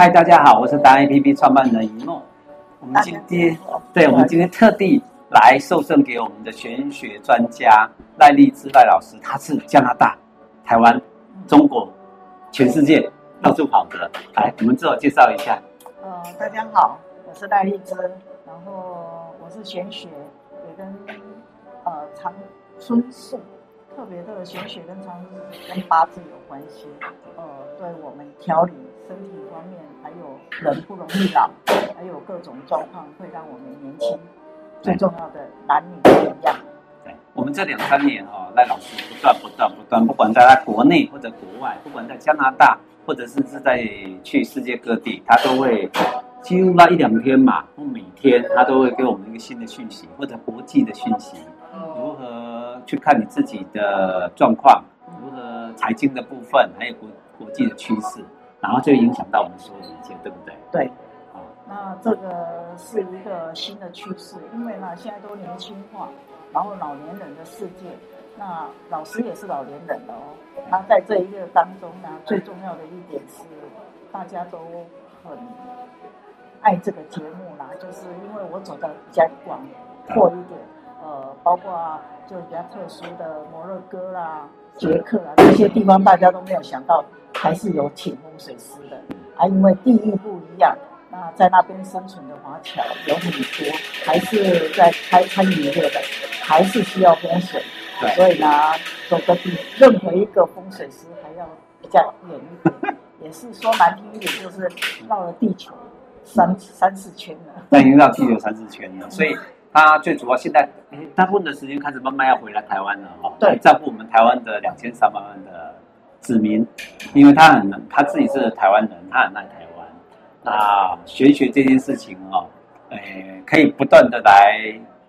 嗨，大家好，我是达人 APP 创办人一诺。我们今天，对，我们今天特地来授赠给我们的玄学专家赖丽芝赖老师，他是加拿大、台湾、中国、全世界到处跑的。来，我们自我介绍一下。呃，大家好，我是赖丽芝，然后我是玄学，也跟呃长春术。特别的玄学跟长跟八字有关系，呃，对我们调理身体方面，还有人不容易老，还有各种状况会让我们年轻。最重要的男女不一样。对，我们这两三年哈、哦，赖老师不断不断不断，不管在他国内或者国外，不管在加拿大，或者是是在去世界各地，他都会几乎那一两天嘛，或每天他都会给我们一个新的讯息，或者国际的讯息，如何？去看你自己的状况，如何财经的部分，还有国国际的趋势，然后就影响到我们所有的一切，对不对？对，好，那这个是一个新的趋势，因为呢，现在都年轻化，然后老年人的世界，那老师也是老年人的哦。那在这一个当中呢，最重要的一点是，大家都很爱这个节目啦，就是因为我走的比较广阔一点。呃，包括就比较特殊的摩洛哥啦、捷克啊这些地方，大家都没有想到，还是有请风水师的啊。因为地域不一样，那在那边生存的华侨有很多，还是在开餐饮业的，还是需要风水。对，所以呢，走的比任何一个风水师还要比较远一点，也是说难听一点，就是绕了地球三三四圈了。那已经绕地球三四圈了，所以。他最主要现在，大部分的时间开始慢慢要回来台湾了哈，对，照顾我们台湾的两千三百万的子民，因为他很他自己是台湾人，他很爱台湾。那玄学这件事情哦，呃，可以不断的来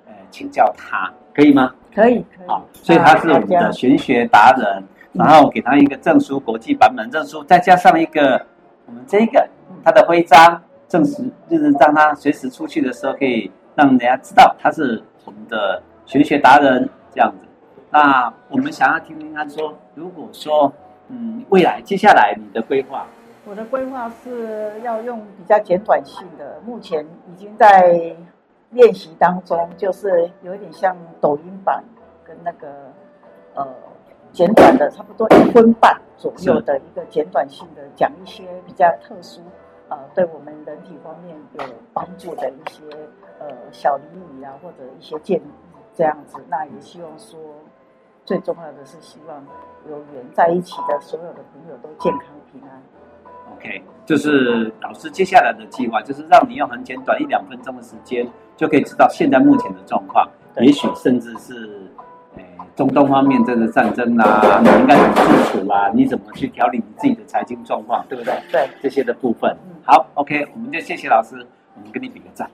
呃请教他，可以吗？可以，可以。好，所以他是我们的玄学达人，然后给他一个证书，国际版本证书，再加上一个我们这个他的徽章，证实就是让他随时出去的时候可以。让人家知道他是我们的玄学达人这样子。那我们想要听听他说，如果说嗯，未来接下来你的规划，我的规划是要用比较简短性的，目前已经在练习当中，就是有一点像抖音版跟那个呃简短的，差不多一分半左右的一个简短性的，讲一些比较特殊。呃，对我们人体方面有帮助的一些呃小礼仪啊，或者一些建议这样子，那也希望说，最重要的是希望有缘在一起的所有的朋友都健康平安。OK，就是老师接下来的计划，就是让你用很简短一两分钟的时间，就可以知道现在目前的状况，也许甚至是。中东方面这个战争啦、啊，你应该怎么自处啦？你怎么去调理你自己的财经状况，对不对？对，这些的部分。好，OK，我们就谢谢老师，我们跟你比个赞。